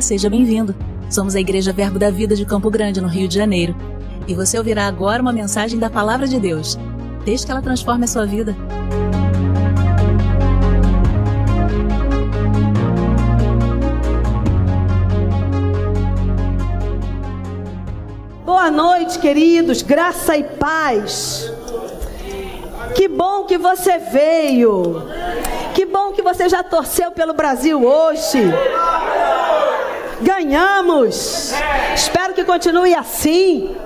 Seja bem-vindo. Somos a Igreja Verbo da Vida de Campo Grande, no Rio de Janeiro. E você ouvirá agora uma mensagem da Palavra de Deus. Desde que ela transforme a sua vida. Boa noite, queridos, graça e paz. Que bom que você veio. Que bom que você já torceu pelo Brasil hoje. Ganhamos. Espero que continue assim.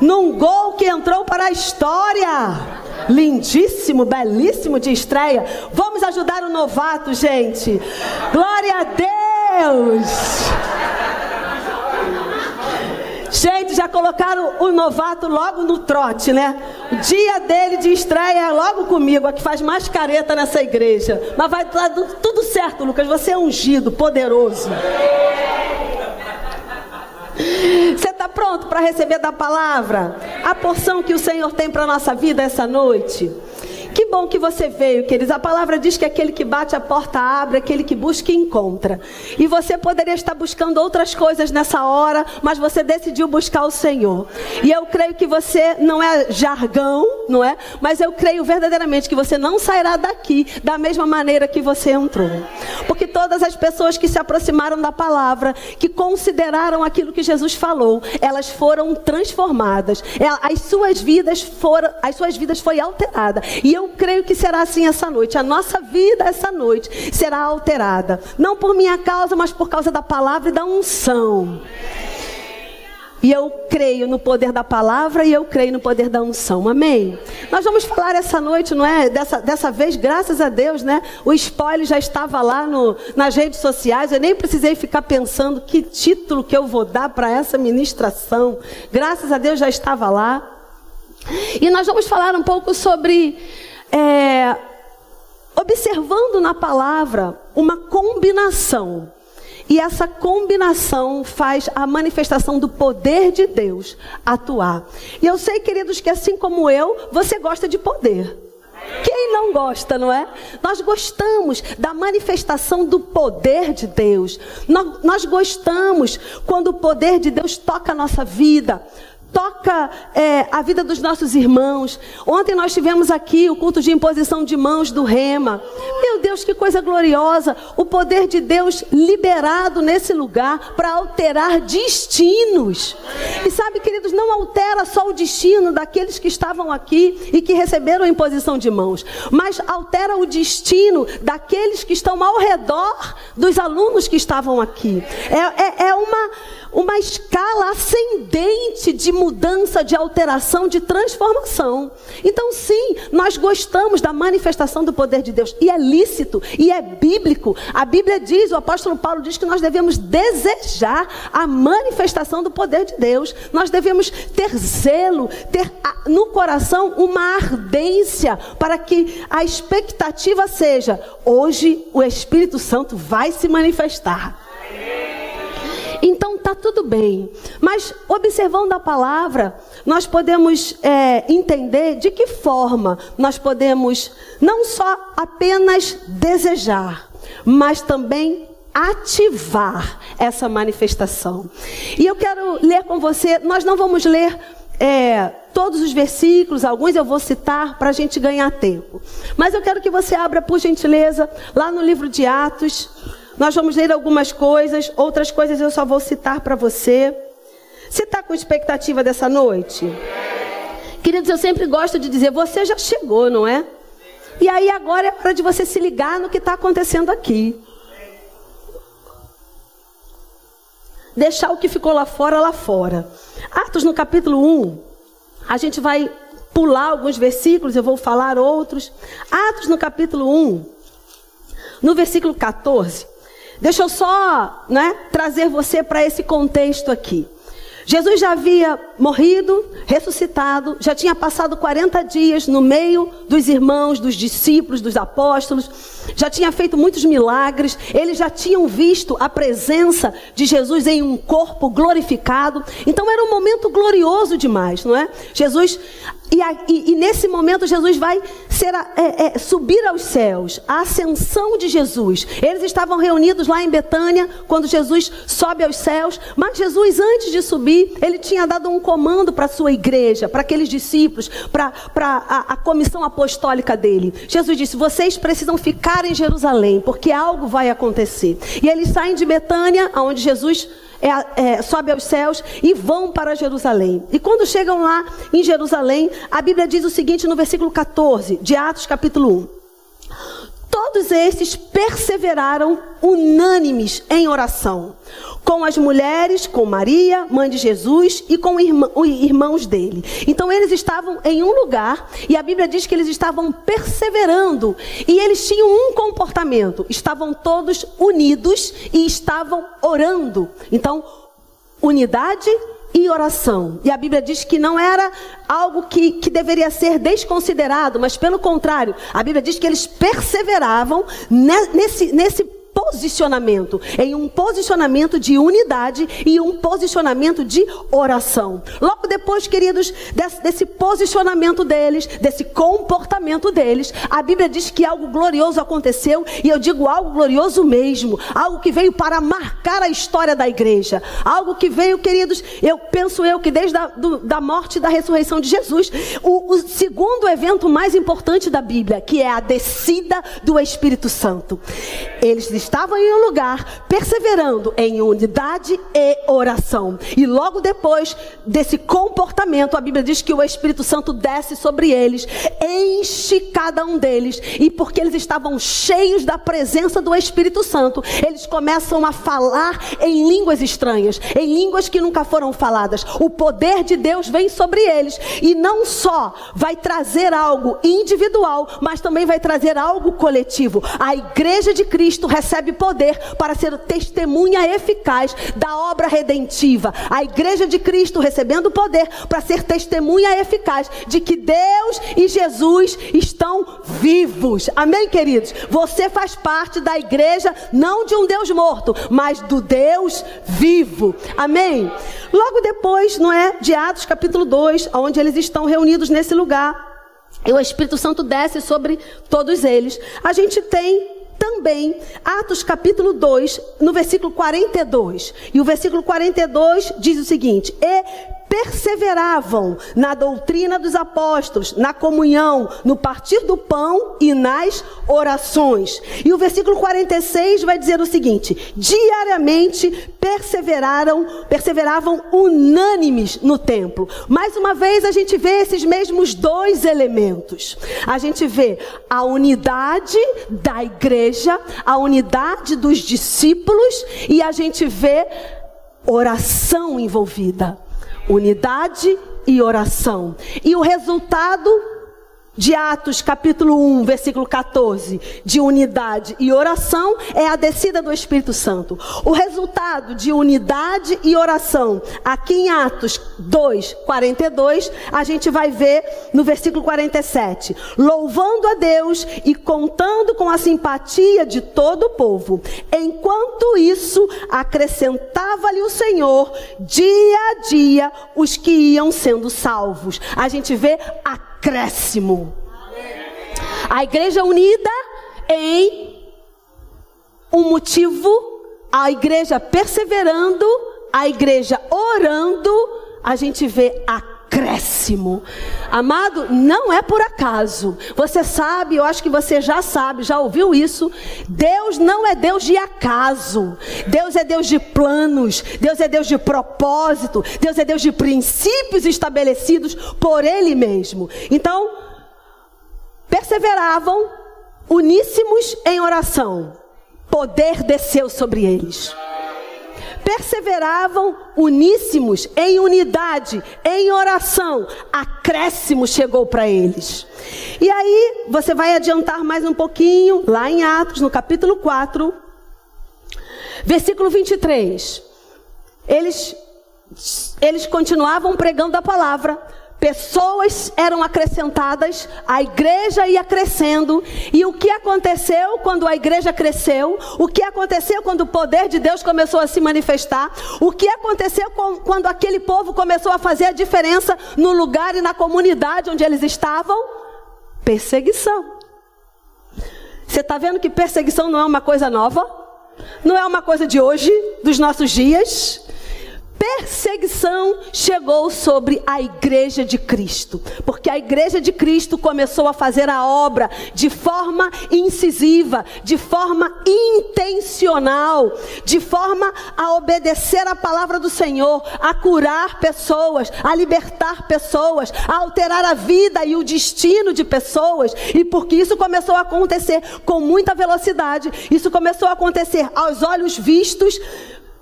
Num gol que entrou para a história. Lindíssimo, belíssimo de estreia. Vamos ajudar o novato, gente. Glória a Deus. Gente, já colocaram o novato logo no trote, né? O dia dele de estreia é logo comigo, a que faz mais careta nessa igreja. Mas vai tudo certo, Lucas. Você é ungido, poderoso. Você está pronto para receber da palavra a porção que o Senhor tem para nossa vida essa noite? Que bom que você veio, queridos. A palavra diz que aquele que bate a porta abre, aquele que busca encontra. E você poderia estar buscando outras coisas nessa hora, mas você decidiu buscar o Senhor. E eu creio que você não é jargão, não é? Mas eu creio verdadeiramente que você não sairá daqui da mesma maneira que você entrou. Porque todas as pessoas que se aproximaram da palavra, que consideraram aquilo que Jesus falou, elas foram transformadas. É, as suas vidas foram, as suas vidas foi alterada. E eu eu creio que será assim essa noite. A nossa vida essa noite será alterada. Não por minha causa, mas por causa da palavra e da unção. E eu creio no poder da palavra e eu creio no poder da unção. Amém? Nós vamos falar essa noite, não é? Dessa, dessa vez, graças a Deus, né? O spoiler já estava lá no, nas redes sociais. Eu nem precisei ficar pensando que título que eu vou dar para essa ministração. Graças a Deus já estava lá. E nós vamos falar um pouco sobre é, observando na palavra uma combinação. E essa combinação faz a manifestação do poder de Deus atuar. E eu sei, queridos, que assim como eu, você gosta de poder. Quem não gosta, não é? Nós gostamos da manifestação do poder de Deus. Nós, nós gostamos quando o poder de Deus toca a nossa vida toca é, a vida dos nossos irmãos. Ontem nós tivemos aqui o culto de imposição de mãos do Rema. Meu Deus, que coisa gloriosa! O poder de Deus liberado nesse lugar para alterar destinos. E sabe, queridos, não altera só o destino daqueles que estavam aqui e que receberam a imposição de mãos, mas altera o destino daqueles que estão ao redor dos alunos que estavam aqui. É, é, é uma uma escala ascendente de mudança, de alteração, de transformação. Então, sim, nós gostamos da manifestação do poder de Deus. E é lícito, e é bíblico. A Bíblia diz, o apóstolo Paulo diz que nós devemos desejar a manifestação do poder de Deus. Nós devemos ter zelo, ter no coração uma ardência para que a expectativa seja: hoje o Espírito Santo vai se manifestar. Então tá tudo bem. Mas observando a palavra, nós podemos é, entender de que forma nós podemos não só apenas desejar, mas também ativar essa manifestação. E eu quero ler com você, nós não vamos ler é, todos os versículos, alguns eu vou citar para a gente ganhar tempo. Mas eu quero que você abra, por gentileza, lá no livro de Atos, nós vamos ler algumas coisas, outras coisas eu só vou citar para você. Você está com expectativa dessa noite? Queridos, eu sempre gosto de dizer: você já chegou, não é? E aí agora é hora de você se ligar no que está acontecendo aqui. Deixar o que ficou lá fora, lá fora. Atos no capítulo 1, a gente vai pular alguns versículos, eu vou falar outros. Atos no capítulo 1, no versículo 14. Deixa eu só né, trazer você para esse contexto aqui. Jesus já havia morrido, ressuscitado, já tinha passado 40 dias no meio dos irmãos, dos discípulos, dos apóstolos, já tinha feito muitos milagres, eles já tinham visto a presença de Jesus em um corpo glorificado, então era um momento glorioso demais, não é? Jesus E, e, e, nesse momento Jesus vai ser é, é, subir aos céus, a ascensão de Jesus. Eles estavam reunidos lá em Betânia quando Jesus sobe aos céus, mas Jesus antes de subir, ele tinha dado um comando para a sua igreja, para aqueles discípulos, para a, a comissão apostólica dele. Jesus disse: "Vocês precisam ficar em Jerusalém, porque algo vai acontecer". E eles saem de Betânia, aonde Jesus é, é, sobe aos céus e vão para Jerusalém. E quando chegam lá em Jerusalém, a Bíblia diz o seguinte no versículo 14 de Atos, capítulo 1. Todos estes perseveraram unânimes em oração, com as mulheres, com Maria, mãe de Jesus, e com os irmãos dele. Então eles estavam em um lugar, e a Bíblia diz que eles estavam perseverando, e eles tinham um comportamento: estavam todos unidos e estavam orando. Então, unidade e oração. E a Bíblia diz que não era algo que, que deveria ser desconsiderado, mas pelo contrário, a Bíblia diz que eles perseveravam nesse, nesse posicionamento, em um posicionamento de unidade e um posicionamento de oração. Logo depois, queridos, desse, desse, posicionamento deles, desse comportamento deles, a Bíblia diz que algo glorioso aconteceu, e eu digo algo glorioso mesmo, algo que veio para marcar a história da igreja, algo que veio, queridos, eu penso eu que desde a do, da morte e da ressurreição de Jesus, o, o segundo evento mais importante da Bíblia, que é a descida do Espírito Santo. Eles estavam em um lugar perseverando em unidade e oração. E logo depois desse comportamento, a Bíblia diz que o Espírito Santo desce sobre eles, enche cada um deles, e porque eles estavam cheios da presença do Espírito Santo, eles começam a falar em línguas estranhas, em línguas que nunca foram faladas. O poder de Deus vem sobre eles e não só vai trazer algo individual, mas também vai trazer algo coletivo. A igreja de Cristo recebe recebe poder para ser testemunha eficaz da obra redentiva. A igreja de Cristo recebendo poder para ser testemunha eficaz de que Deus e Jesus estão vivos. Amém, queridos? Você faz parte da igreja não de um Deus morto, mas do Deus vivo. Amém? Logo depois, não é, de Atos capítulo 2, onde eles estão reunidos nesse lugar, e o Espírito Santo desce sobre todos eles. A gente tem também Atos capítulo 2, no versículo 42. E o versículo 42 diz o seguinte: E perseveravam na doutrina dos apóstolos, na comunhão, no partir do pão e nas orações. E o versículo 46 vai dizer o seguinte: diariamente perseveraram, perseveravam unânimes no templo. Mais uma vez a gente vê esses mesmos dois elementos. A gente vê a unidade da igreja, a unidade dos discípulos e a gente vê oração envolvida unidade e oração. E o resultado de Atos capítulo 1, versículo 14, de unidade e oração, é a descida do Espírito Santo. O resultado de unidade e oração, aqui em Atos 2, 42, a gente vai ver no versículo 47. Louvando a Deus e contando com a simpatia de todo o povo. Enquanto isso, acrescentava-lhe o Senhor, dia a dia, os que iam sendo salvos. A gente vê a acréscimo. A igreja unida em um motivo, a igreja perseverando, a igreja orando, a gente vê acréscimo. Amado, não é por acaso. Você sabe, eu acho que você já sabe, já ouviu isso. Deus não é Deus de acaso. Deus é Deus de planos. Deus é Deus de propósito. Deus é Deus de princípios estabelecidos por Ele mesmo. Então, perseveravam uníssimos em oração. Poder desceu sobre eles perseveravam uníssimos, em unidade, em oração. Acréscimo chegou para eles. E aí, você vai adiantar mais um pouquinho, lá em Atos, no capítulo 4, versículo 23. Eles, eles continuavam pregando a palavra, pessoas eram acrescentadas, a igreja ia crescendo. E o que aconteceu quando a igreja cresceu? O que aconteceu quando o poder de Deus começou a se manifestar? O que aconteceu quando aquele povo começou a fazer a diferença no lugar e na comunidade onde eles estavam? Perseguição. Você está vendo que perseguição não é uma coisa nova? Não é uma coisa de hoje, dos nossos dias? Perseguição chegou sobre a igreja de Cristo, porque a igreja de Cristo começou a fazer a obra de forma incisiva, de forma intencional, de forma a obedecer a palavra do Senhor, a curar pessoas, a libertar pessoas, a alterar a vida e o destino de pessoas, e porque isso começou a acontecer com muita velocidade, isso começou a acontecer aos olhos vistos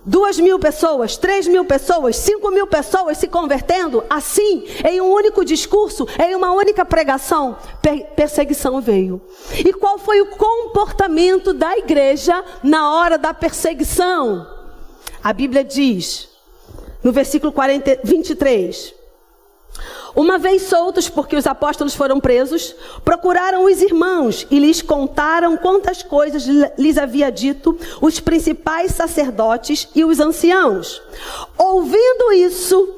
duas mil pessoas, três mil pessoas, cinco mil pessoas se convertendo, assim, em um único discurso, em uma única pregação, perseguição veio. E qual foi o comportamento da igreja na hora da perseguição? A Bíblia diz, no versículo 40, 23. Uma vez soltos, porque os apóstolos foram presos, procuraram os irmãos e lhes contaram quantas coisas lhes havia dito os principais sacerdotes e os anciãos. Ouvindo isso,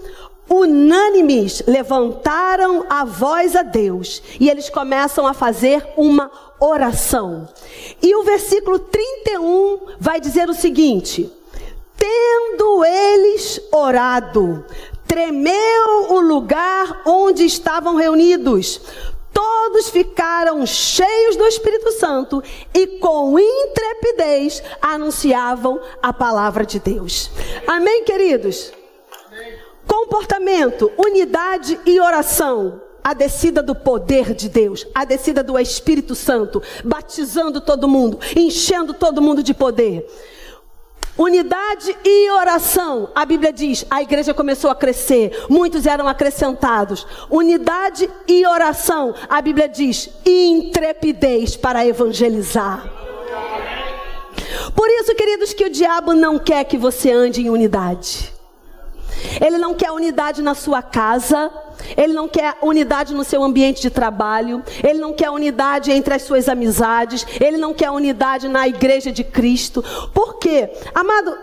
unânimes levantaram a voz a Deus e eles começam a fazer uma oração. E o versículo 31 vai dizer o seguinte: Tendo eles orado, tremeu o lugar onde estavam reunidos. Todos ficaram cheios do Espírito Santo e com intrepidez anunciavam a palavra de Deus. Amém, queridos? Amém. Comportamento, unidade e oração a descida do poder de Deus, a descida do Espírito Santo, batizando todo mundo, enchendo todo mundo de poder. Unidade e oração. A Bíblia diz: a igreja começou a crescer, muitos eram acrescentados. Unidade e oração. A Bíblia diz: intrepidez para evangelizar. Por isso, queridos, que o diabo não quer que você ande em unidade. Ele não quer unidade na sua casa, ele não quer unidade no seu ambiente de trabalho, ele não quer unidade entre as suas amizades, ele não quer unidade na igreja de Cristo. Por quê? Amado,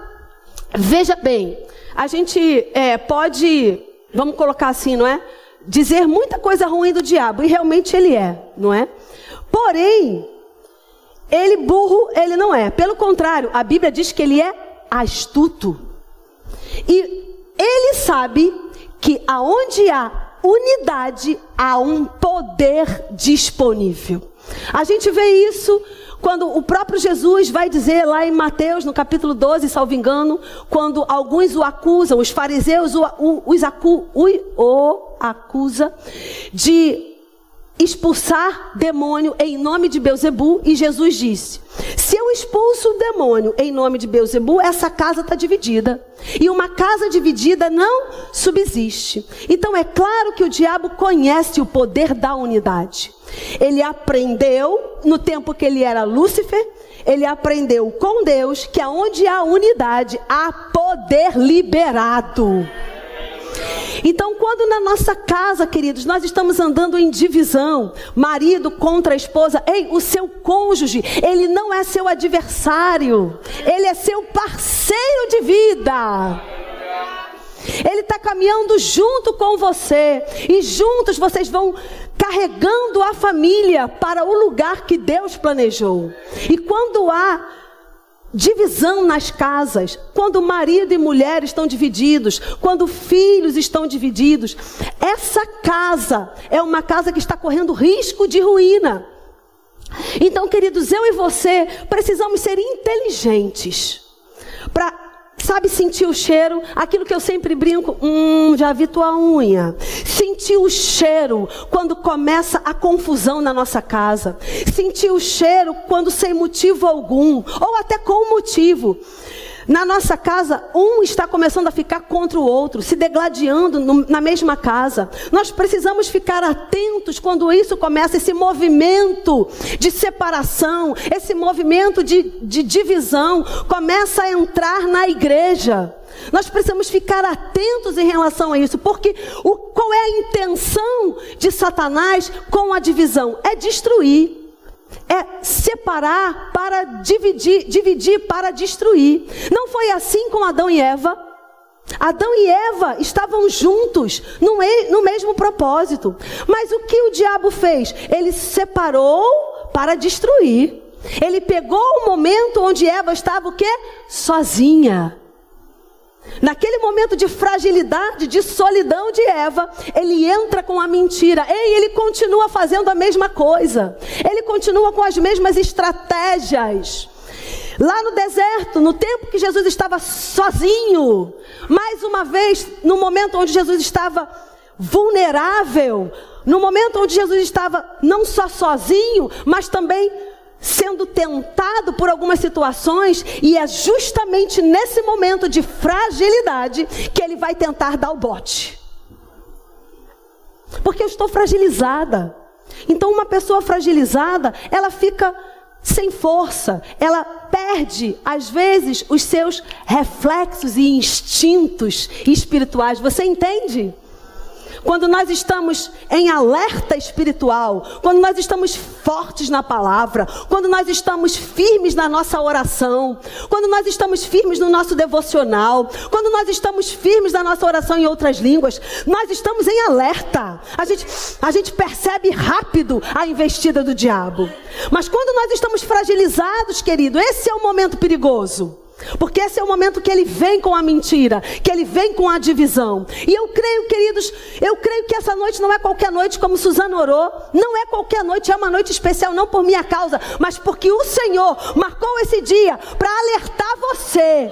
veja bem, a gente é, pode, vamos colocar assim, não é? Dizer muita coisa ruim do diabo, e realmente ele é, não é? Porém, ele burro, ele não é. Pelo contrário, a Bíblia diz que ele é astuto. E ele sabe que aonde há unidade, há um poder disponível. A gente vê isso quando o próprio Jesus vai dizer lá em Mateus, no capítulo 12, salvo engano, quando alguns o acusam, os fariseus o, o, os acu, o, o acusa de expulsar demônio em nome de Beuzebu e Jesus disse: Se eu expulso o demônio em nome de Beuzebu, essa casa está dividida. E uma casa dividida não subsiste. Então é claro que o diabo conhece o poder da unidade. Ele aprendeu no tempo que ele era Lúcifer, ele aprendeu com Deus que aonde há unidade há poder liberado. Então, quando na nossa casa, queridos, nós estamos andando em divisão, marido contra a esposa, ei, o seu cônjuge, ele não é seu adversário, ele é seu parceiro de vida. Ele está caminhando junto com você, e juntos vocês vão carregando a família para o lugar que Deus planejou. E quando há divisão nas casas, quando marido e mulher estão divididos, quando filhos estão divididos, essa casa é uma casa que está correndo risco de ruína. Então, queridos, eu e você precisamos ser inteligentes para Sabe sentir o cheiro? Aquilo que eu sempre brinco, hum, já vi tua unha. Sentir o cheiro quando começa a confusão na nossa casa. Sentir o cheiro quando sem motivo algum, ou até com motivo. Na nossa casa, um está começando a ficar contra o outro, se degladiando no, na mesma casa. Nós precisamos ficar atentos quando isso começa, esse movimento de separação, esse movimento de, de divisão, começa a entrar na igreja. Nós precisamos ficar atentos em relação a isso, porque o, qual é a intenção de Satanás com a divisão? É destruir. É separar para dividir, dividir para destruir. Não foi assim com Adão e Eva? Adão e Eva estavam juntos no, mesmo propósito. Mas o que o diabo fez? Ele separou para destruir. Ele pegou o momento onde Eva estava o quê? Sozinha. Naquele momento de fragilidade, de solidão de Eva, ele entra com a mentira. E ele continua fazendo a mesma coisa. Ele continua com as mesmas estratégias. Lá no deserto, no tempo que Jesus estava sozinho, mais uma vez, no momento onde Jesus estava vulnerável, no momento onde Jesus estava não só sozinho, mas também sendo tentado por algumas situações, e é justamente nesse momento de fragilidade que ele vai tentar dar o bote. Porque eu estou fragilizada. Então, uma pessoa fragilizada, ela fica sem força, ela perde, às vezes, os seus reflexos e instintos espirituais. Você entende? Quando nós estamos em alerta espiritual, quando nós estamos fortes na palavra, quando nós estamos firmes na nossa oração, quando nós estamos firmes no nosso devocional, quando nós estamos firmes na nossa oração em outras línguas, nós estamos em alerta. A gente, a gente percebe rápido a investida do diabo. Mas quando nós estamos fragilizados, querido, esse é o momento perigoso. Porque esse é o momento que ele vem com a mentira, que ele vem com a divisão. E eu creio, queridos, eu creio que essa noite não é qualquer noite como Suzana orou, não é qualquer noite, é uma noite especial não por minha causa, mas porque o Senhor marcou esse dia para alertar você.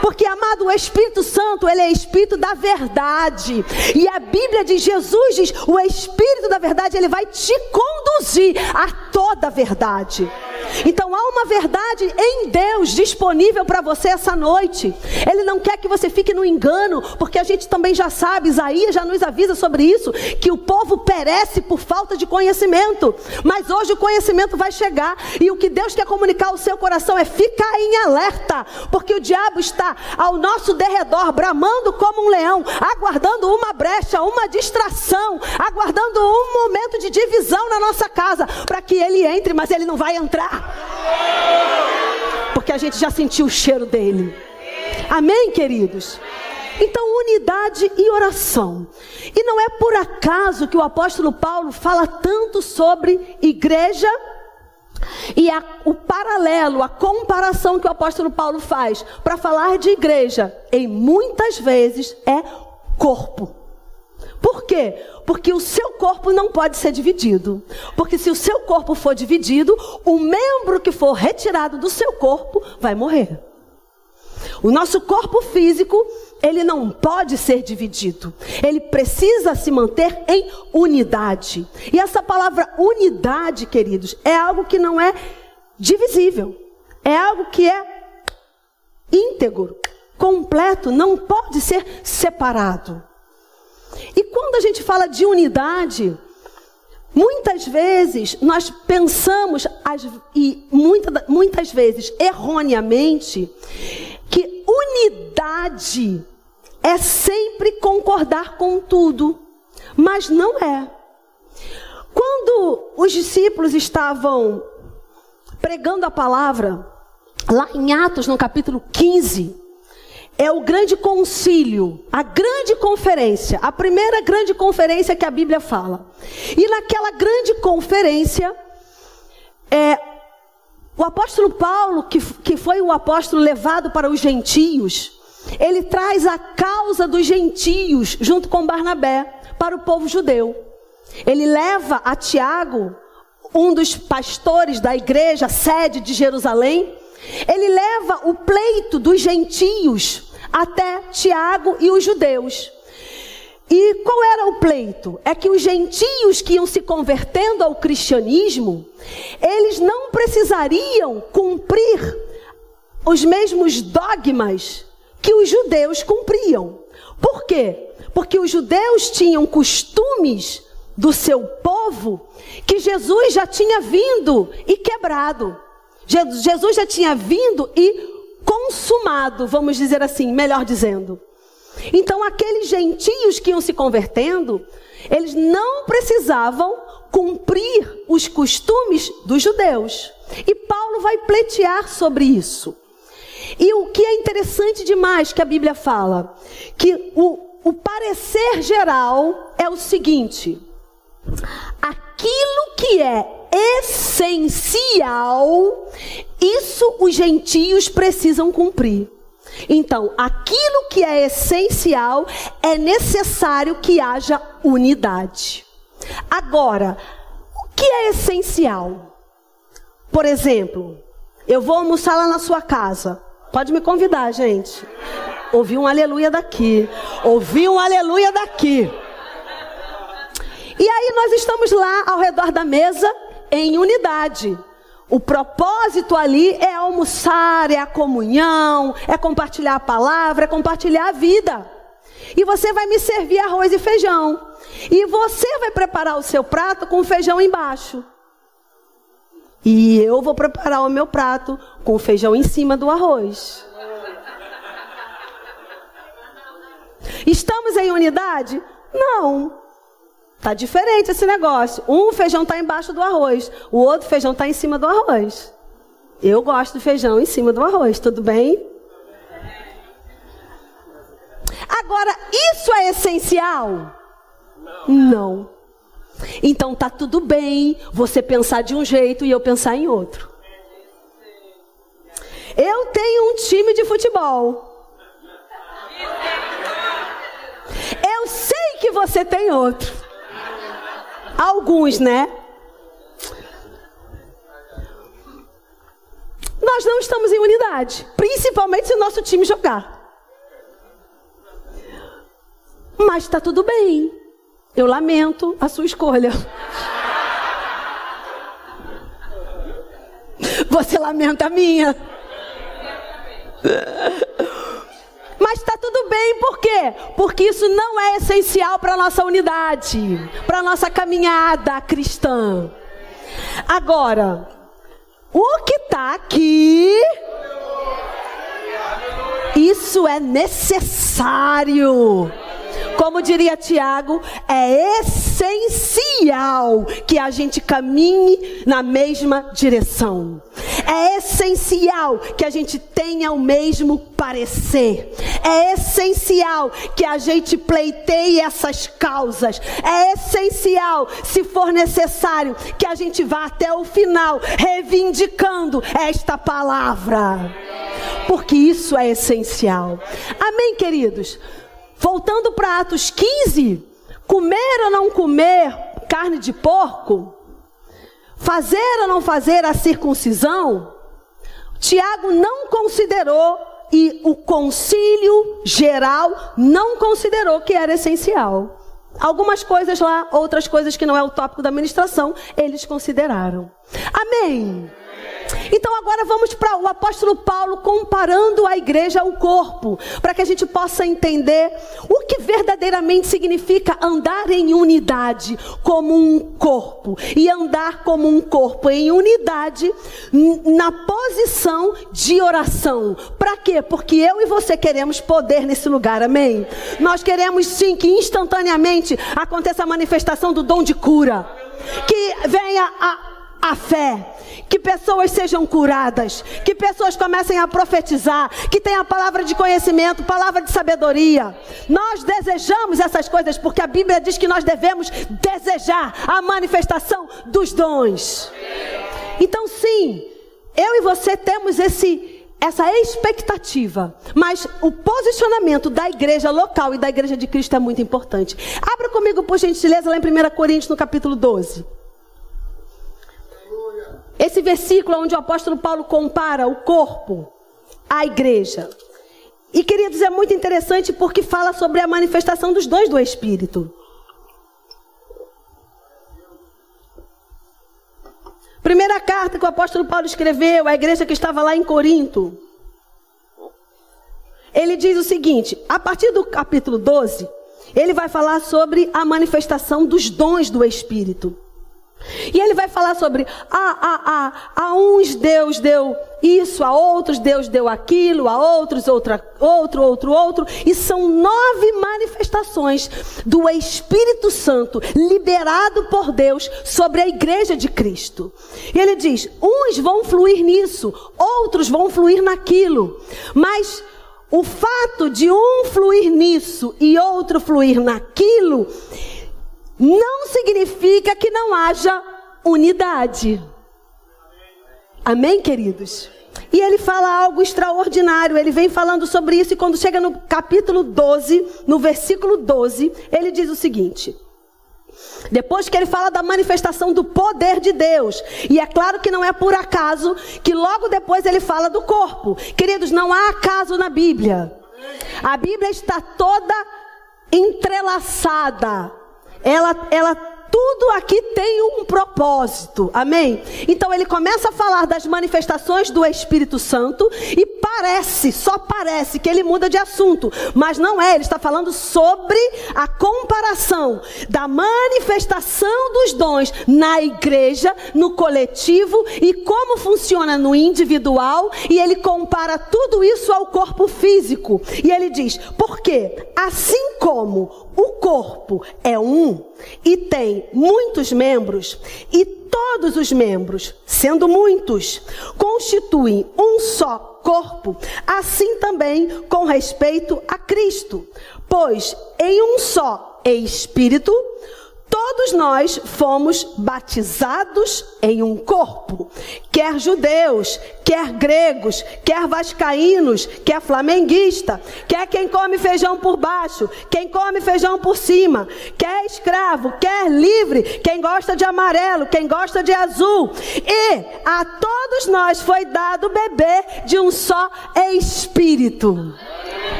Porque, amado, o Espírito Santo, ele é Espírito da verdade. E a Bíblia de Jesus diz: o Espírito da verdade, ele vai te conduzir a toda a verdade. Então há uma verdade em Deus disponível para você essa noite. Ele não quer que você fique no engano, porque a gente também já sabe, Isaías já nos avisa sobre isso, que o povo perece por falta de conhecimento. Mas hoje o conhecimento vai chegar e o que Deus quer comunicar ao seu coração é ficar em alerta, porque o diabo está ao nosso derredor, bramando como um leão, aguardando uma brecha, uma distração, aguardando um momento de divisão na nossa casa, para que ele entre, mas ele não vai entrar. Porque a gente já sentiu o cheiro dele. Amém, queridos? Então, unidade e oração. E não é por acaso que o apóstolo Paulo fala tanto sobre igreja e a, o paralelo, a comparação que o apóstolo Paulo faz para falar de igreja, em muitas vezes é corpo. Por quê? Porque o seu corpo não pode ser dividido. Porque se o seu corpo for dividido, o membro que for retirado do seu corpo vai morrer. O nosso corpo físico, ele não pode ser dividido. Ele precisa se manter em unidade. E essa palavra unidade, queridos, é algo que não é divisível. É algo que é íntegro, completo, não pode ser separado. E quando a gente fala de unidade, muitas vezes nós pensamos, e muita, muitas vezes erroneamente, que unidade é sempre concordar com tudo, mas não é. Quando os discípulos estavam pregando a palavra, lá em Atos, no capítulo 15, é o grande concílio, a grande conferência, a primeira grande conferência que a Bíblia fala. E naquela grande conferência, é, o apóstolo Paulo, que, que foi o apóstolo levado para os gentios, ele traz a causa dos gentios, junto com Barnabé, para o povo judeu. Ele leva a Tiago, um dos pastores da igreja, sede de Jerusalém, ele leva o pleito dos gentios até Tiago e os judeus. E qual era o pleito? É que os gentios que iam se convertendo ao cristianismo, eles não precisariam cumprir os mesmos dogmas que os judeus cumpriam. Por quê? Porque os judeus tinham costumes do seu povo que Jesus já tinha vindo e quebrado. Jesus já tinha vindo e consumado, vamos dizer assim, melhor dizendo. Então, aqueles gentios que iam se convertendo, eles não precisavam cumprir os costumes dos judeus. E Paulo vai pleitear sobre isso. E o que é interessante demais que a Bíblia fala, que o, o parecer geral é o seguinte: aquilo que é essencial, isso os gentios precisam cumprir. Então, aquilo que é essencial é necessário que haja unidade. Agora, o que é essencial? Por exemplo, eu vou almoçar lá na sua casa. Pode me convidar, gente. Ouvi um aleluia daqui. Ouvi um aleluia daqui. E aí nós estamos lá ao redor da mesa em unidade. O propósito ali é almoçar, é a comunhão, é compartilhar a palavra, é compartilhar a vida. E você vai me servir arroz e feijão. E você vai preparar o seu prato com feijão embaixo. E eu vou preparar o meu prato com feijão em cima do arroz. Estamos em unidade? Não. Tá diferente esse negócio. Um feijão tá embaixo do arroz, o outro feijão tá em cima do arroz. Eu gosto do feijão em cima do arroz, tudo bem? Agora, isso é essencial? Não. Então tá tudo bem você pensar de um jeito e eu pensar em outro. Eu tenho um time de futebol. Eu sei que você tem outro. Alguns, né? Nós não estamos em unidade, principalmente se o nosso time jogar. Mas está tudo bem. Eu lamento a sua escolha. Você lamenta a minha. Mas está tudo bem, por quê? Porque isso não é essencial para a nossa unidade, para a nossa caminhada cristã. Agora, o que está aqui, isso é necessário. Como diria Tiago, é essencial que a gente caminhe na mesma direção. É essencial que a gente tenha o mesmo parecer. É essencial que a gente pleiteie essas causas. É essencial, se for necessário, que a gente vá até o final reivindicando esta palavra. Porque isso é essencial. Amém, queridos? Voltando para Atos 15, comer ou não comer carne de porco, fazer ou não fazer a circuncisão, Tiago não considerou e o concílio geral não considerou que era essencial. Algumas coisas lá, outras coisas que não é o tópico da ministração, eles consideraram. Amém. Então agora vamos para o apóstolo Paulo comparando a igreja ao corpo, para que a gente possa entender o que verdadeiramente significa andar em unidade como um corpo e andar como um corpo em unidade na posição de oração. Para quê? Porque eu e você queremos poder nesse lugar, amém? Nós queremos sim que instantaneamente aconteça a manifestação do dom de cura, que venha a, a fé que pessoas sejam curadas, que pessoas comecem a profetizar, que tenha palavra de conhecimento, palavra de sabedoria. Nós desejamos essas coisas porque a Bíblia diz que nós devemos desejar a manifestação dos dons. Então, sim, eu e você temos esse essa expectativa, mas o posicionamento da igreja local e da igreja de Cristo é muito importante. Abra comigo, por gentileza, lá em 1 Coríntios, no capítulo 12. Esse versículo onde o apóstolo Paulo compara o corpo à igreja. E queridos, é muito interessante porque fala sobre a manifestação dos dons do Espírito. Primeira carta que o apóstolo Paulo escreveu à igreja que estava lá em Corinto. Ele diz o seguinte: a partir do capítulo 12, ele vai falar sobre a manifestação dos dons do Espírito. E ele vai falar sobre a, a, a, a uns Deus deu isso, a outros Deus deu aquilo, a outros outra, outro, outro, outro. E são nove manifestações do Espírito Santo liberado por Deus sobre a igreja de Cristo. E ele diz: uns vão fluir nisso, outros vão fluir naquilo. Mas o fato de um fluir nisso e outro fluir naquilo não significa que não haja unidade. Amém, queridos? E ele fala algo extraordinário, ele vem falando sobre isso, e quando chega no capítulo 12, no versículo 12, ele diz o seguinte. Depois que ele fala da manifestação do poder de Deus. E é claro que não é por acaso que logo depois ele fala do corpo. Queridos, não há acaso na Bíblia. A Bíblia está toda entrelaçada ela, ela tudo aqui tem um propósito, amém? Então ele começa a falar das manifestações do Espírito Santo e parece, só parece que ele muda de assunto, mas não é, ele está falando sobre a comparação da manifestação dos dons na igreja, no coletivo e como funciona no individual, e ele compara tudo isso ao corpo físico. E ele diz: porque assim como o corpo é um e tem muitos membros, e todos os membros, sendo muitos, constituem um só corpo, assim também com respeito a Cristo. Pois em um só Espírito, Todos nós fomos batizados em um corpo, quer judeus, quer gregos, quer vascaínos, quer flamenguista, quer quem come feijão por baixo, quem come feijão por cima, quer escravo, quer livre, quem gosta de amarelo, quem gosta de azul. E a todos nós foi dado beber de um só espírito.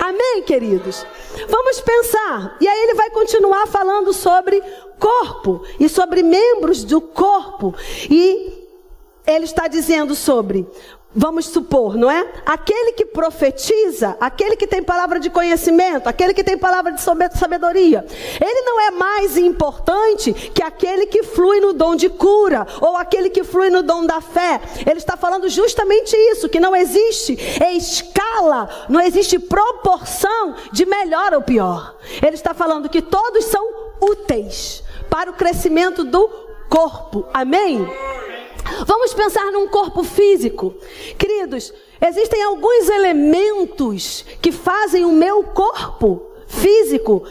Amém, queridos? Vamos pensar. E aí ele vai continuar falando sobre corpo e sobre membros do corpo. E ele está dizendo sobre Vamos supor, não é? Aquele que profetiza, aquele que tem palavra de conhecimento, aquele que tem palavra de sabedoria, ele não é mais importante que aquele que flui no dom de cura ou aquele que flui no dom da fé. Ele está falando justamente isso, que não existe escala, não existe proporção de melhor ou pior. Ele está falando que todos são úteis para o crescimento do corpo. Amém? Vamos pensar num corpo físico. Queridos, existem alguns elementos que fazem o meu corpo físico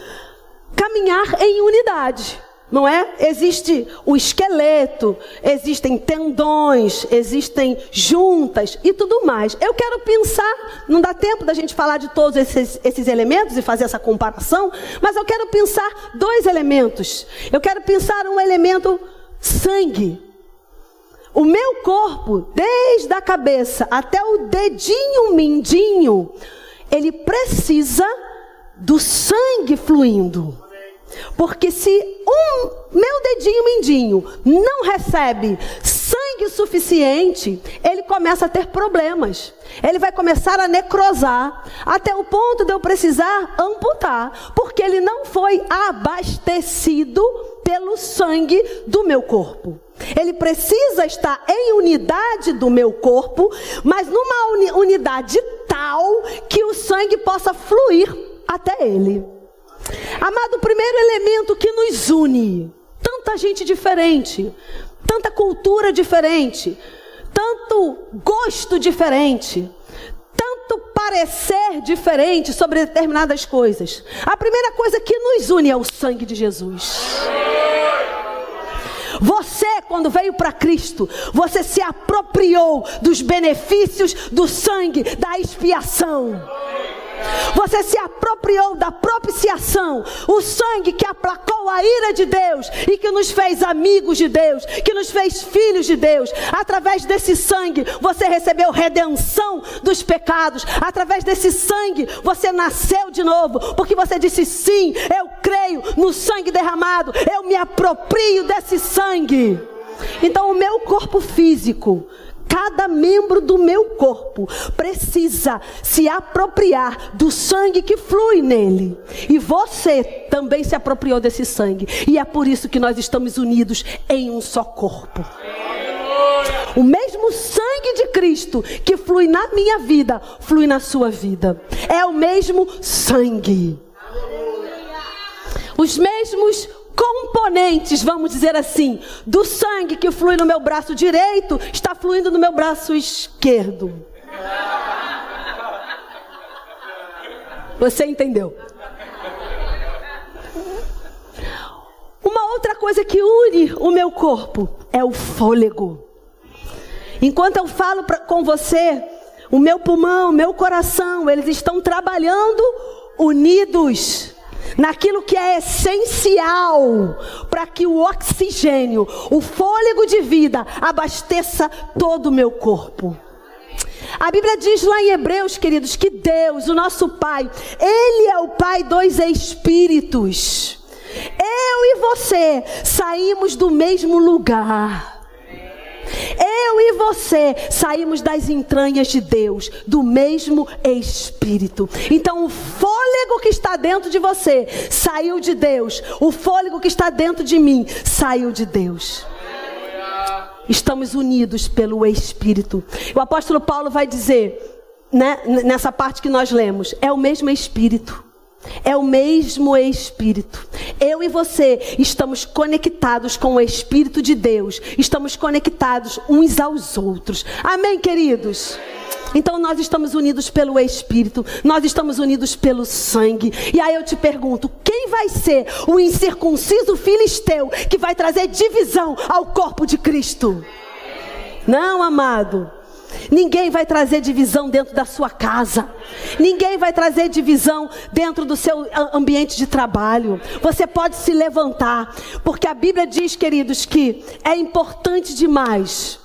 caminhar em unidade. Não é? Existe o esqueleto, existem tendões, existem juntas e tudo mais. Eu quero pensar, não dá tempo da gente falar de todos esses, esses elementos e fazer essa comparação, mas eu quero pensar dois elementos. Eu quero pensar um elemento sangue. O meu corpo, desde a cabeça até o dedinho mindinho, ele precisa do sangue fluindo. Porque se um meu dedinho mindinho não recebe sangue suficiente, ele começa a ter problemas. Ele vai começar a necrosar, até o ponto de eu precisar amputar, porque ele não foi abastecido pelo sangue do meu corpo. Ele precisa estar em unidade do meu corpo, mas numa uni unidade tal que o sangue possa fluir até ele. Amado, o primeiro elemento que nos une, tanta gente diferente, tanta cultura diferente, tanto gosto diferente, tanto parecer diferente sobre determinadas coisas. A primeira coisa que nos une é o sangue de Jesus. Você, quando veio para Cristo, você se apropriou dos benefícios do sangue, da expiação. Você se apropriou da propiciação, o sangue que aplacou a ira de Deus e que nos fez amigos de Deus, que nos fez filhos de Deus. Através desse sangue, você recebeu redenção dos pecados. Através desse sangue, você nasceu de novo, porque você disse sim, eu creio no sangue derramado, eu me aproprio desse sangue. Então, o meu corpo físico cada membro do meu corpo precisa se apropriar do sangue que flui nele. E você também se apropriou desse sangue. E é por isso que nós estamos unidos em um só corpo. O mesmo sangue de Cristo que flui na minha vida, flui na sua vida. É o mesmo sangue. Os mesmos componentes, vamos dizer assim, do sangue que flui no meu braço direito, está fluindo no meu braço esquerdo. Você entendeu? Uma outra coisa que une o meu corpo é o fôlego. Enquanto eu falo pra, com você, o meu pulmão, o meu coração, eles estão trabalhando unidos naquilo que é essencial para que o oxigênio, o fôlego de vida, abasteça todo o meu corpo. A Bíblia diz lá em Hebreus, queridos, que Deus, o nosso Pai, Ele é o Pai dos Espíritos. Eu e você saímos do mesmo lugar. Eu e você saímos das entranhas de Deus, do mesmo Espírito. Então, o fôlego que está dentro de você saiu de Deus, o fôlego que está dentro de mim saiu de Deus. Estamos unidos pelo Espírito. O apóstolo Paulo vai dizer, né, nessa parte que nós lemos, é o mesmo Espírito. É o mesmo Espírito. Eu e você estamos conectados com o Espírito de Deus. Estamos conectados uns aos outros. Amém, queridos? Então nós estamos unidos pelo Espírito, nós estamos unidos pelo sangue. E aí eu te pergunto: quem vai ser o incircunciso filisteu que vai trazer divisão ao corpo de Cristo? Não, amado. Ninguém vai trazer divisão dentro da sua casa. Ninguém vai trazer divisão dentro do seu ambiente de trabalho. Você pode se levantar, porque a Bíblia diz, queridos, que é importante demais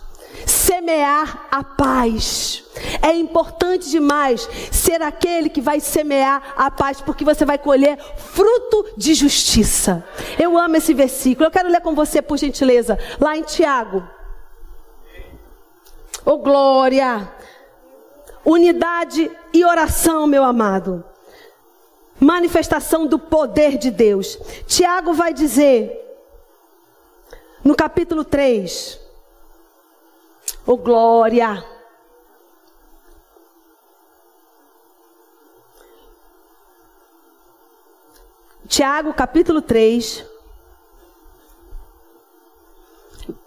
semear a paz. É importante demais ser aquele que vai semear a paz, porque você vai colher fruto de justiça. Eu amo esse versículo. Eu quero ler com você, por gentileza, lá em Tiago. Oh glória! Unidade e oração, meu amado. Manifestação do poder de Deus. Tiago vai dizer, no capítulo 3, oh glória! Tiago, capítulo 3,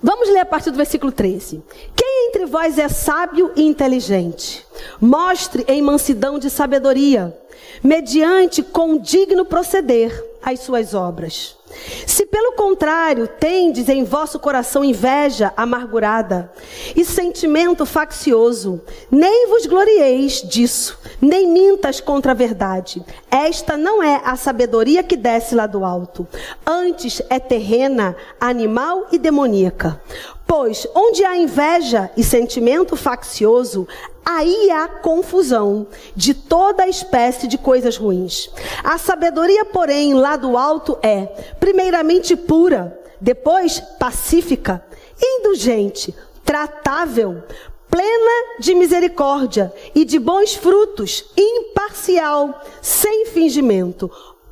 Vamos ler a partir do versículo 13. Quem entre vós é sábio e inteligente? Mostre em mansidão de sabedoria, mediante com digno proceder as suas obras. Se pelo contrário tendes em vosso coração inveja amargurada e sentimento faccioso, nem vos glorieis disso, nem mintas contra a verdade. Esta não é a sabedoria que desce lá do alto, antes é terrena, animal e demoníaca. Pois onde há inveja e sentimento faccioso, aí há confusão de toda espécie de coisas ruins. A sabedoria, porém, lá do alto é, primeiramente pura, depois pacífica, indulgente, tratável, plena de misericórdia e de bons frutos, imparcial, sem fingimento.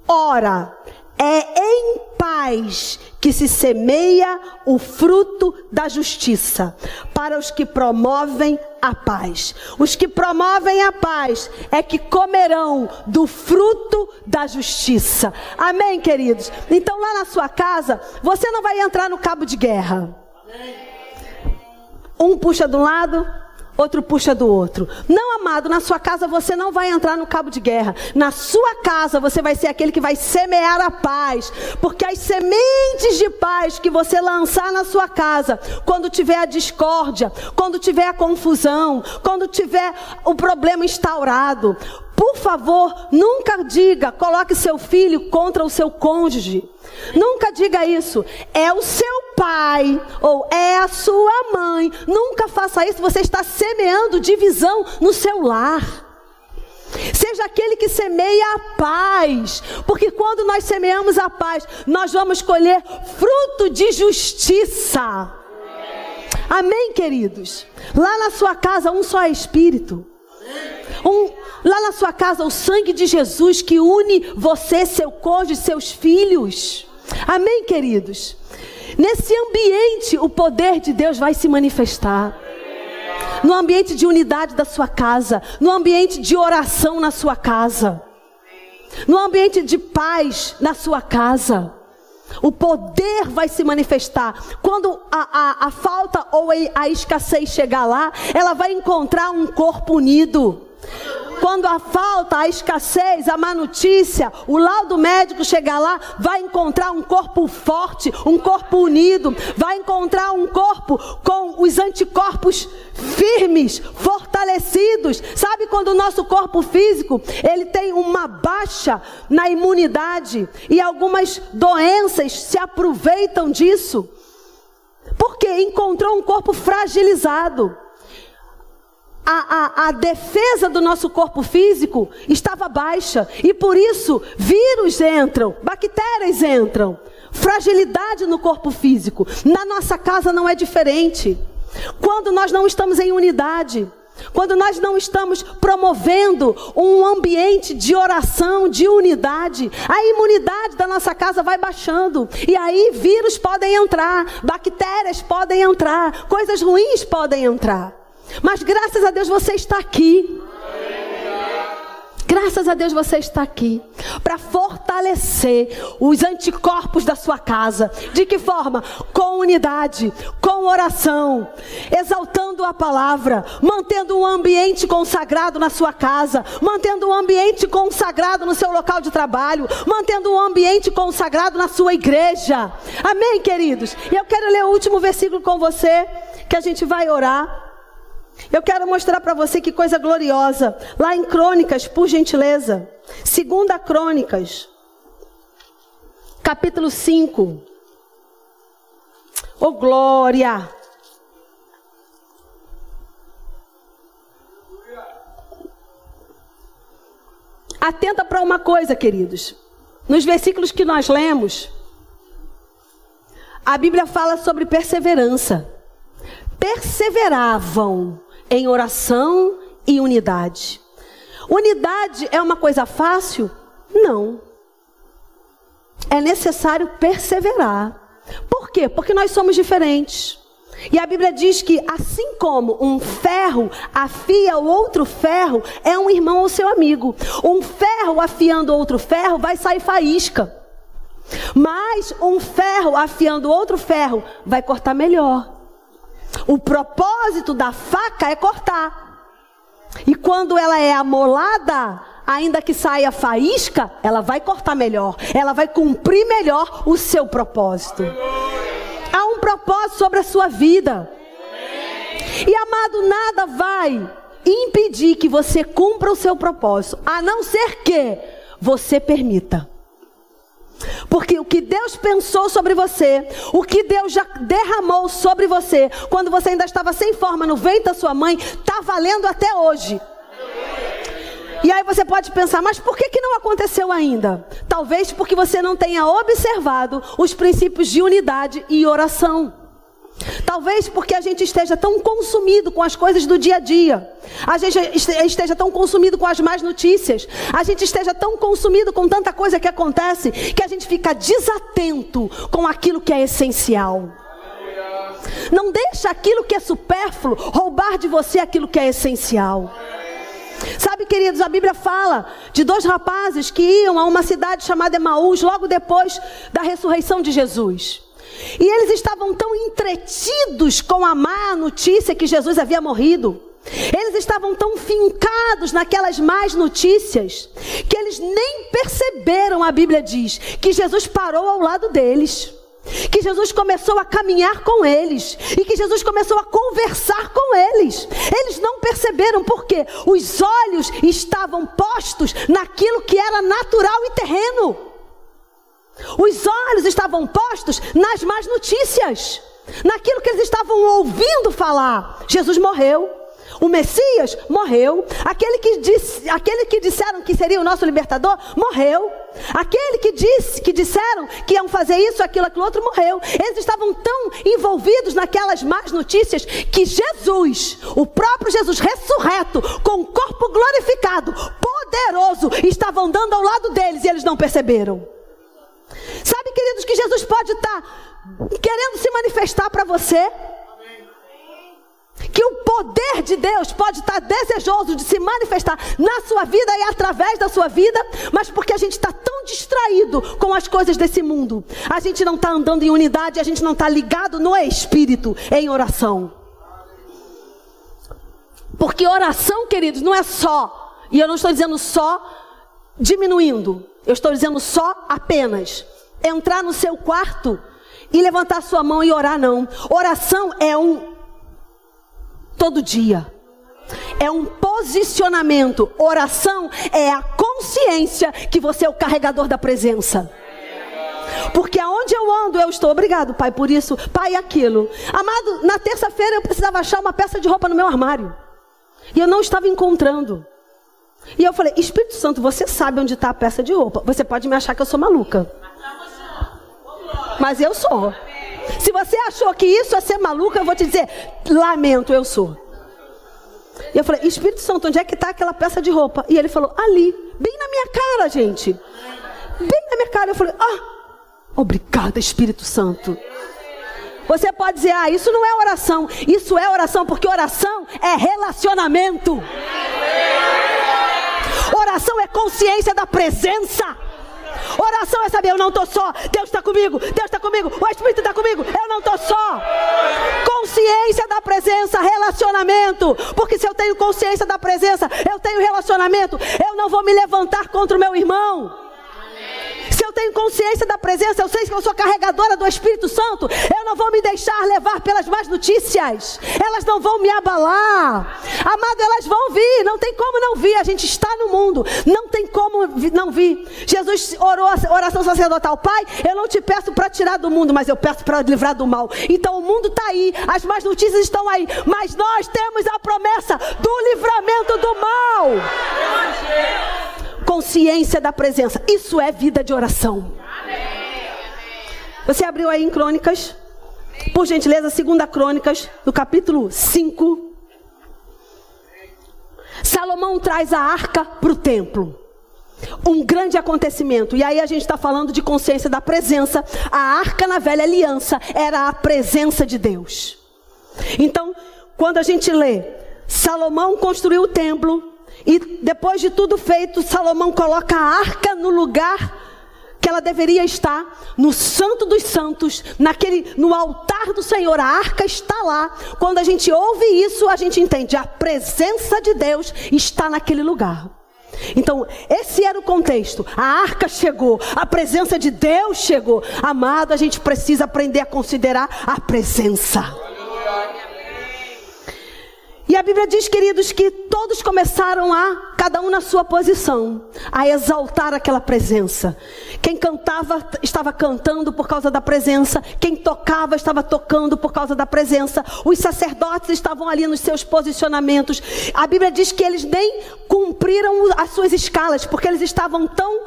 Ora, é em paz que se semeia o fruto da justiça para os que promovem a paz. Os que promovem a paz é que comerão do fruto da justiça. Amém, queridos? Então, lá na sua casa, você não vai entrar no cabo de guerra. Um puxa de um lado, outro puxa do outro. Não, amado, na sua casa você não vai entrar no cabo de guerra. Na sua casa você vai ser aquele que vai semear a paz. Porque as sementes de paz que você lançar na sua casa, quando tiver a discórdia, quando tiver a confusão, quando tiver o problema instaurado, por favor, nunca diga, coloque seu filho contra o seu cônjuge. Nunca diga isso. É o seu pai ou é a sua mãe. Nunca faça isso. Você está semeando divisão no seu lar. Seja aquele que semeia a paz, porque quando nós semeamos a paz, nós vamos colher fruto de justiça. Amém, queridos? Lá na sua casa, um só é espírito. Um, lá na sua casa, o sangue de Jesus que une você, seu cônjuge, seus filhos. Amém, queridos? Nesse ambiente, o poder de Deus vai se manifestar. No ambiente de unidade da sua casa, no ambiente de oração na sua casa, no ambiente de paz na sua casa. O poder vai se manifestar. Quando a, a, a falta ou a escassez chegar lá, ela vai encontrar um corpo unido. Quando a falta, a escassez, a má notícia, o laudo médico chegar lá, vai encontrar um corpo forte, um corpo unido, vai encontrar um corpo com os anticorpos firmes, fortalecidos. Sabe quando o nosso corpo físico, ele tem uma baixa na imunidade e algumas doenças se aproveitam disso? Porque encontrou um corpo fragilizado a, a, a defesa do nosso corpo físico estava baixa. E por isso, vírus entram, bactérias entram. Fragilidade no corpo físico. Na nossa casa não é diferente. Quando nós não estamos em unidade, quando nós não estamos promovendo um ambiente de oração, de unidade, a imunidade da nossa casa vai baixando. E aí vírus podem entrar, bactérias podem entrar, coisas ruins podem entrar. Mas graças a Deus você está aqui. Graças a Deus você está aqui para fortalecer os anticorpos da sua casa. De que forma? Com unidade, com oração, exaltando a palavra, mantendo um ambiente consagrado na sua casa, mantendo um ambiente consagrado no seu local de trabalho, mantendo um ambiente consagrado na sua igreja. Amém, queridos? E eu quero ler o último versículo com você, que a gente vai orar. Eu quero mostrar para você que coisa gloriosa. Lá em Crônicas, por gentileza. Segunda Crônicas. Capítulo 5. Oh glória! Atenta para uma coisa, queridos. Nos versículos que nós lemos, a Bíblia fala sobre perseverança. Perseveravam em oração e unidade. Unidade é uma coisa fácil? Não. É necessário perseverar. Por quê? Porque nós somos diferentes. E a Bíblia diz que assim como um ferro afia o outro ferro, é um irmão ou seu amigo. Um ferro afiando outro ferro vai sair faísca. Mas um ferro afiando outro ferro vai cortar melhor. O propósito da faca é cortar. E quando ela é amolada, ainda que saia faísca, ela vai cortar melhor. Ela vai cumprir melhor o seu propósito. Há um propósito sobre a sua vida. E amado, nada vai impedir que você cumpra o seu propósito, a não ser que você permita. Porque o que Deus pensou sobre você, o que Deus já derramou sobre você, quando você ainda estava sem forma no ventre da sua mãe, está valendo até hoje. E aí você pode pensar, mas por que, que não aconteceu ainda? Talvez porque você não tenha observado os princípios de unidade e oração. Talvez porque a gente esteja tão consumido com as coisas do dia a dia, a gente esteja tão consumido com as más notícias, a gente esteja tão consumido com tanta coisa que acontece, que a gente fica desatento com aquilo que é essencial. Não deixa aquilo que é supérfluo roubar de você aquilo que é essencial. Sabe, queridos, a Bíblia fala de dois rapazes que iam a uma cidade chamada Emaús logo depois da ressurreição de Jesus. E eles estavam tão entretidos com a má notícia que Jesus havia morrido. Eles estavam tão fincados naquelas más notícias que eles nem perceberam, a Bíblia diz, que Jesus parou ao lado deles. Que Jesus começou a caminhar com eles e que Jesus começou a conversar com eles. Eles não perceberam porque os olhos estavam postos naquilo que era natural e terreno. Os olhos estavam postos nas más notícias, naquilo que eles estavam ouvindo falar. Jesus morreu. o Messias morreu. Aquele que, disse, aquele que disseram que seria o nosso libertador morreu. Aquele que disse, que disseram que iam fazer isso, aquilo, aquilo outro morreu. Eles estavam tão envolvidos naquelas más notícias que Jesus, o próprio Jesus ressurreto, com o corpo glorificado, poderoso, estava andando ao lado deles e eles não perceberam. Sabe, queridos, que Jesus pode estar querendo se manifestar para você? que o poder de Deus pode estar desejoso de se manifestar na sua vida e através da sua vida, mas porque a gente está tão distraído com as coisas desse mundo, a gente não está andando em unidade, a gente não está ligado no Espírito em oração. Porque oração, queridos, não é só, e eu não estou dizendo só diminuindo, eu estou dizendo só apenas entrar no seu quarto e levantar sua mão e orar, não. Oração é um todo dia. É um posicionamento. Oração é a consciência que você é o carregador da presença. Porque aonde eu ando, eu estou. Obrigado, pai, por isso. Pai, aquilo. Amado, na terça-feira eu precisava achar uma peça de roupa no meu armário. E eu não estava encontrando. E eu falei, Espírito Santo, você sabe onde está a peça de roupa. Você pode me achar que eu sou maluca. Mas eu sou. Se você achou que isso é ser maluca, eu vou te dizer, lamento, eu sou. E eu falei, Espírito Santo, onde é que está aquela peça de roupa? E ele falou, ali, bem na minha cara, gente. Bem na minha cara. Eu falei, ah, obrigada, Espírito Santo. Você pode dizer, ah, isso não é oração. Isso é oração, porque oração é relacionamento. Oração é consciência da presença. Oração é saber, eu não estou só. Deus está comigo, Deus está comigo, o Espírito está comigo, eu não estou só. Consciência da presença, relacionamento. Porque se eu tenho consciência da presença, eu tenho relacionamento, eu não vou me levantar contra o meu irmão eu tenho consciência da presença, eu sei que eu sou carregadora do Espírito Santo, eu não vou me deixar levar pelas más notícias, elas não vão me abalar. Amado, elas vão vir, não tem como não vir, a gente está no mundo, não tem como não vir. Jesus orou a oração sacerdotal: Pai, eu não te peço para tirar do mundo, mas eu peço para livrar do mal. Então o mundo está aí, as más notícias estão aí, mas nós temos a promessa do livramento do mal consciência da presença. Isso é vida de oração. Você abriu aí em Crônicas, por gentileza, segunda Crônicas, no capítulo 5. Salomão traz a arca para o templo. Um grande acontecimento. E aí a gente está falando de consciência da presença. A arca na velha aliança era a presença de Deus. Então, quando a gente lê, Salomão construiu o templo, e depois de tudo feito, Salomão coloca a arca no lugar que ela deveria estar, no Santo dos Santos, naquele, no altar do Senhor. A arca está lá. Quando a gente ouve isso, a gente entende a presença de Deus está naquele lugar. Então, esse era o contexto. A arca chegou, a presença de Deus chegou. Amado, a gente precisa aprender a considerar a presença. E a Bíblia diz, queridos, que todos começaram a, cada um na sua posição, a exaltar aquela presença. Quem cantava estava cantando por causa da presença, quem tocava estava tocando por causa da presença. Os sacerdotes estavam ali nos seus posicionamentos. A Bíblia diz que eles nem cumpriram as suas escalas, porque eles estavam tão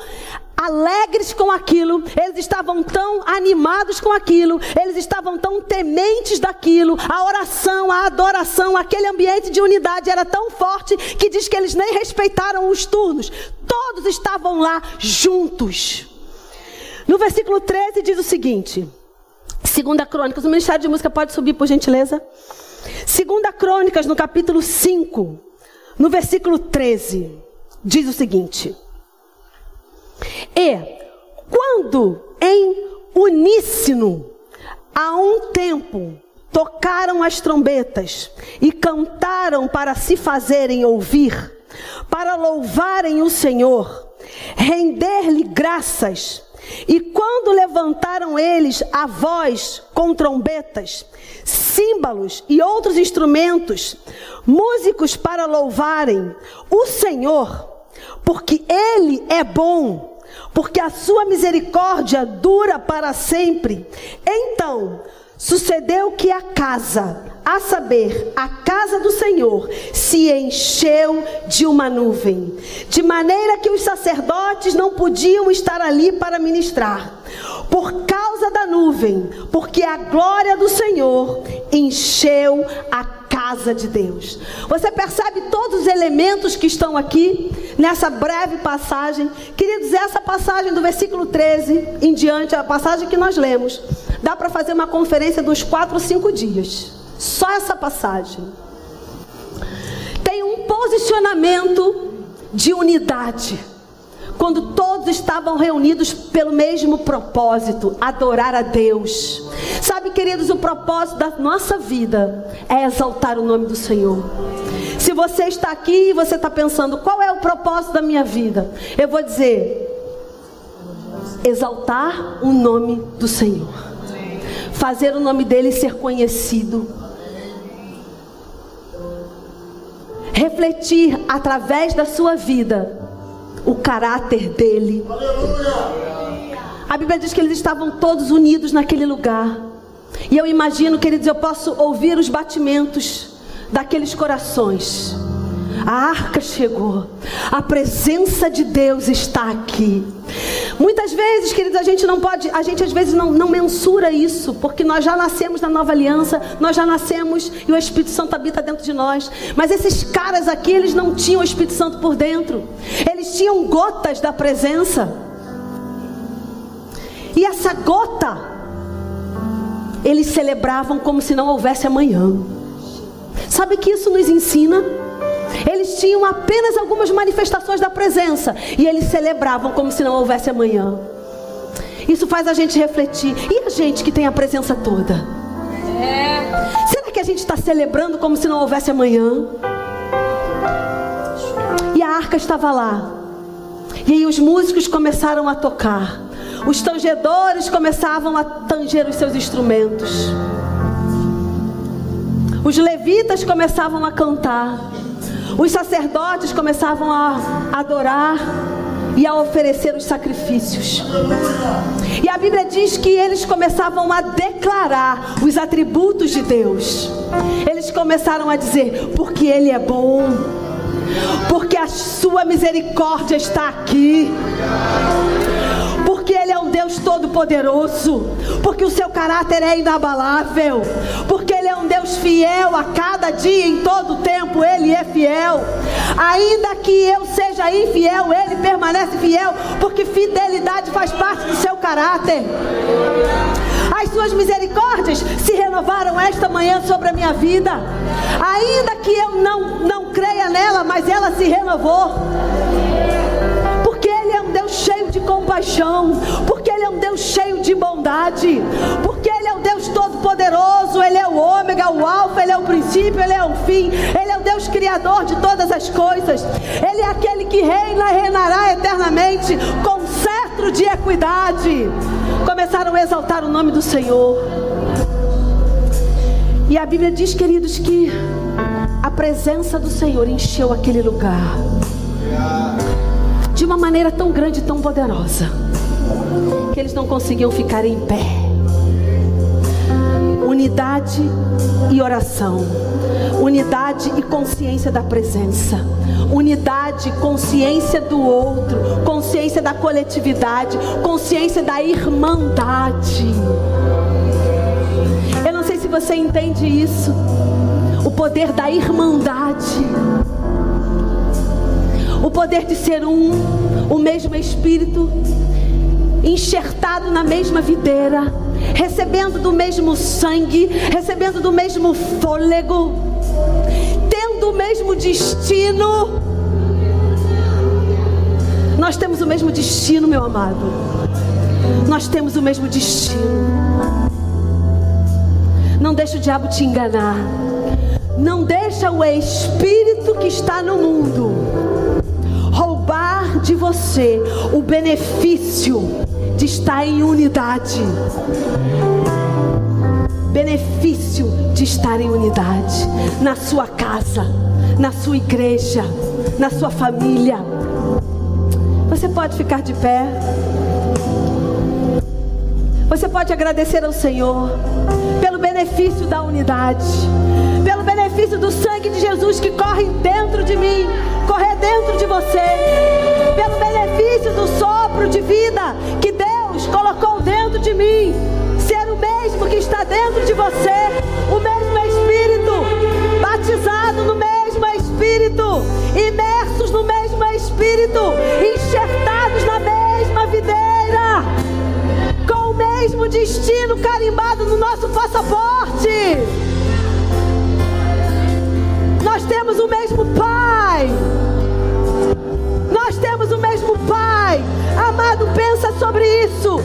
alegres com aquilo, eles estavam tão animados com aquilo, eles estavam tão tementes daquilo, a oração, a adoração, aquele ambiente de unidade era tão forte que diz que eles nem respeitaram os turnos, todos estavam lá juntos. No versículo 13 diz o seguinte: Segunda Crônicas, o Ministério de Música pode subir por gentileza. Segunda Crônicas, no capítulo 5, no versículo 13, diz o seguinte: e quando em uníssono, a um tempo, tocaram as trombetas e cantaram para se fazerem ouvir, para louvarem o Senhor, render-lhe graças. E quando levantaram eles a voz com trombetas, símbolos e outros instrumentos, músicos para louvarem o Senhor, porque Ele é bom, porque a sua misericórdia dura para sempre. Então Sucedeu que a casa, a saber, a casa do Senhor, se encheu de uma nuvem, de maneira que os sacerdotes não podiam estar ali para ministrar, por causa da nuvem, porque a glória do Senhor encheu a casa de Deus. Você percebe todos os elementos que estão aqui nessa breve passagem? Queridos, essa passagem do versículo 13 em diante, a passagem que nós lemos, dá para fazer uma conferência dos quatro ou cinco dias. Só essa passagem. Tem um posicionamento de unidade. Quando todos estavam reunidos pelo mesmo propósito, adorar a Deus. Sabe, queridos, o propósito da nossa vida é exaltar o nome do Senhor. Se você está aqui e você está pensando, qual é o propósito da minha vida? Eu vou dizer, exaltar o nome do Senhor. Fazer o nome dele ser conhecido refletir através da sua vida o caráter dele. A Bíblia diz que eles estavam todos unidos naquele lugar. E eu imagino, queridos, eu posso ouvir os batimentos daqueles corações. A arca chegou. A presença de Deus está aqui. Muitas vezes, queridos, a gente não pode, a gente às vezes não, não mensura isso, porque nós já nascemos na nova aliança, nós já nascemos e o Espírito Santo habita dentro de nós. Mas esses caras aqui, eles não tinham o Espírito Santo por dentro. Eles tinham gotas da presença. E essa gota, eles celebravam como se não houvesse amanhã. Sabe que isso nos ensina? Eles tinham apenas algumas manifestações da presença e eles celebravam como se não houvesse amanhã. Isso faz a gente refletir. E a gente que tem a presença toda? É. Será que a gente está celebrando como se não houvesse amanhã? E a arca estava lá. E aí os músicos começaram a tocar. Os tangedores começavam a tanger os seus instrumentos. Os levitas começavam a cantar. Os sacerdotes começavam a adorar e a oferecer os sacrifícios. E a Bíblia diz que eles começavam a declarar os atributos de Deus. Eles começaram a dizer: porque Ele é bom, porque a Sua misericórdia está aqui Deus todo-poderoso, porque o seu caráter é inabalável, porque Ele é um Deus fiel a cada dia, em todo tempo, Ele é fiel. Ainda que eu seja infiel, Ele permanece fiel, porque fidelidade faz parte do seu caráter. As suas misericórdias se renovaram esta manhã sobre a minha vida. Ainda que eu não, não creia nela, mas ela se renovou compaixão, porque Ele é um Deus cheio de bondade, porque Ele é o Deus todo-poderoso, Ele é o ômega, o alfa, Ele é o princípio, Ele é o fim, Ele é o Deus criador de todas as coisas, Ele é aquele que reina e reinará eternamente com cetro de equidade. Começaram a exaltar o nome do Senhor. E a Bíblia diz, queridos, que a presença do Senhor encheu aquele lugar de uma maneira tão grande e tão poderosa que eles não conseguiam ficar em pé. Unidade e oração, unidade e consciência da presença, unidade, consciência do outro, consciência da coletividade, consciência da irmandade. Eu não sei se você entende isso, o poder da irmandade o poder de ser um, o mesmo Espírito, enxertado na mesma videira, recebendo do mesmo sangue, recebendo do mesmo fôlego, tendo o mesmo destino. Nós temos o mesmo destino, meu amado. Nós temos o mesmo destino. Não deixa o diabo te enganar. Não deixa o espírito que está no mundo de você o benefício de estar em unidade. Benefício de estar em unidade na sua casa, na sua igreja, na sua família. Você pode ficar de pé. Você pode agradecer ao Senhor pelo benefício da unidade, pelo benefício do sangue de Jesus que corre dentro de mim, correr dentro de você, pelo benefício do sopro de vida que Deus colocou dentro de mim, ser o mesmo que está dentro de você, o mesmo Espírito, batizado no mesmo Espírito, imersos no mesmo Espírito, enxertados na mesma videira mesmo destino carimbado no nosso passaporte. Nós temos o mesmo Pai. Nós temos o mesmo Pai. Amado, pensa sobre isso.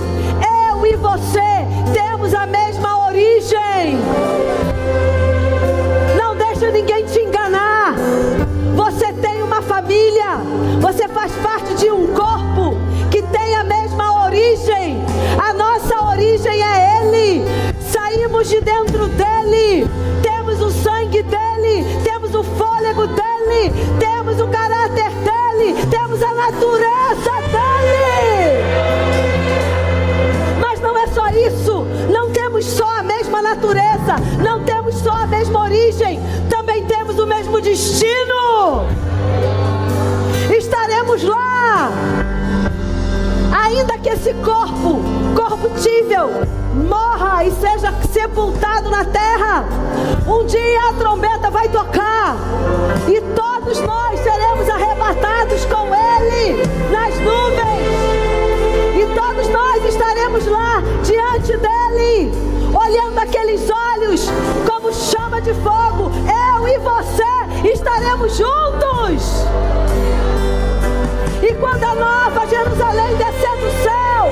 Eu e você temos a mesma origem. Não deixa ninguém te enganar. Você tem uma família. Você faz parte de um corpo que tem a mesma origem. A nossa origem é Ele. Saímos de dentro dele. Temos o sangue dele. Temos o fôlego dele. Só a mesma origem. Também temos o mesmo destino. Estaremos lá ainda que esse corpo corruptível morra e seja sepultado na terra, um dia a trombeta vai tocar e todos nós seremos arrebatados com Ele nas nuvens, e todos nós estaremos lá diante dele, olhando aqueles olhos de fogo. Eu e você estaremos juntos. E quando a nova Jerusalém descer do céu,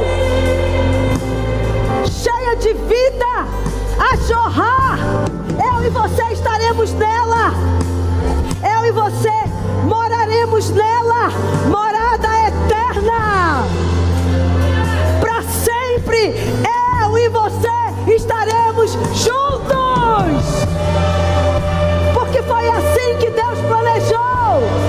cheia de vida, a jorrar, eu e você estaremos nela. Eu e você moraremos nela, morada eterna. Para sempre, eu e você estaremos juntos. Porque foi assim que Deus planejou.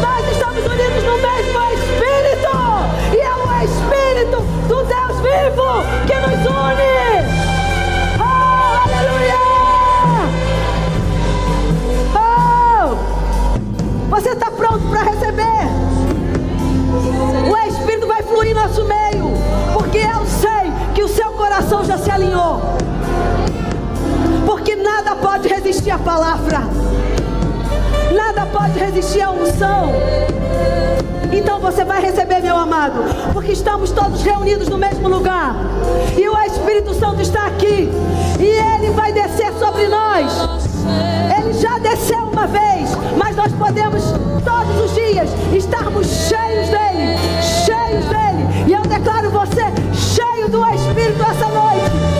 Nós estamos unidos no mesmo Espírito. E é o Espírito do Deus vivo que nos une. Oh, aleluia! Oh! Você está pronto para receber? O Espírito vai fluir nosso meio. Porque eu sei que o seu coração já se alinhou. Porque nada pode resistir à palavra. Nada pode resistir à unção. Então você vai receber, meu amado, porque estamos todos reunidos no mesmo lugar. E o Espírito Santo está aqui. E ele vai descer sobre nós. Ele já desceu uma vez, mas nós podemos todos os dias estarmos cheios dele, cheios dele. E eu declaro você cheio do Espírito essa noite.